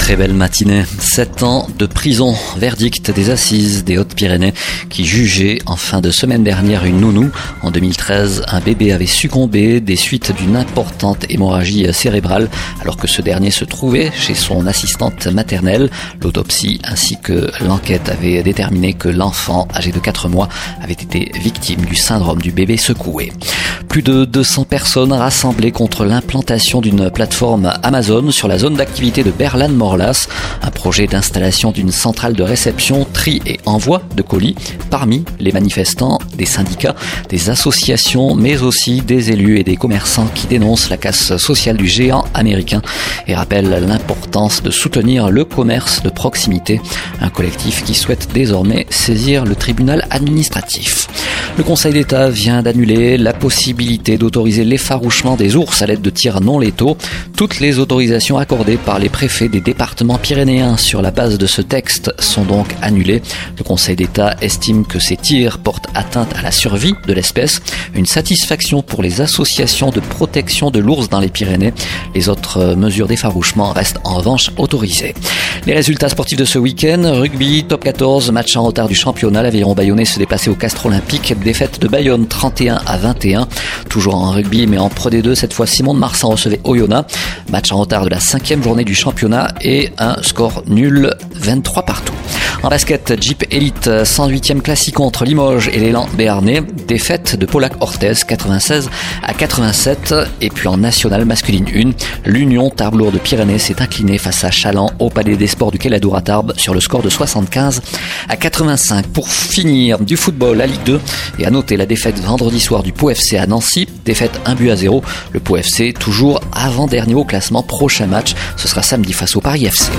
Très belle matinée. Sept ans de prison. Verdict des assises des Hautes-Pyrénées qui jugeaient en fin de semaine dernière une nounou. En 2013, un bébé avait succombé des suites d'une importante hémorragie cérébrale alors que ce dernier se trouvait chez son assistante maternelle. L'autopsie ainsi que l'enquête avaient déterminé que l'enfant, âgé de 4 mois, avait été victime du syndrome du bébé secoué. Plus de 200 personnes rassemblées contre l'implantation d'une plateforme Amazon sur la zone d'activité de Berlin-Morlas, un projet d'installation d'une centrale de réception, tri et envoi de colis. Parmi les manifestants, des syndicats, des associations, mais aussi des élus et des commerçants qui dénoncent la casse sociale du géant américain et rappellent l'importance de soutenir le commerce de proximité, un collectif qui souhaite désormais saisir le tribunal administratif. Le Conseil d'État vient d'annuler la possibilité d'autoriser l'effarouchement des ours à l'aide de tirs non létaux. Toutes les autorisations accordées par les préfets des départements pyrénéens sur la base de ce texte sont donc annulées. Le Conseil d'État estime que ces tirs portent atteinte à la survie de l'espèce. Une satisfaction pour les associations de protection de l'ours dans les Pyrénées. Les autres mesures d'effarouchement restent en revanche autorisées. Les résultats sportifs de ce week-end, rugby, top 14, match en retard du championnat. L'Aviron Bayonnais se déplaçait au Castre Olympique défaite de Bayonne 31 à 21. Toujours en rugby, mais en Pro D2, cette fois Simon de Marsan recevait Oyonnax. Match en retard de la cinquième journée du championnat et un score nul 23 partout. En basket, Jeep Elite 108e classique entre Limoges et l'élan béarnais. Défaite de Polak Ortez 96 à 87. Et puis en national masculine 1, l'Union Tarbes de Pyrénées s'est inclinée face à Chaland au Palais des Sports du Kéladour à Tarbes sur le score de 75 à 85. Pour finir, du football à Ligue 2 et à noter la défaite vendredi soir du Pau FC à Nancy. Défaite 1 but à 0. Le Pau FC toujours avant-dernier au classement. Prochain match, ce sera samedi face au Paris FC.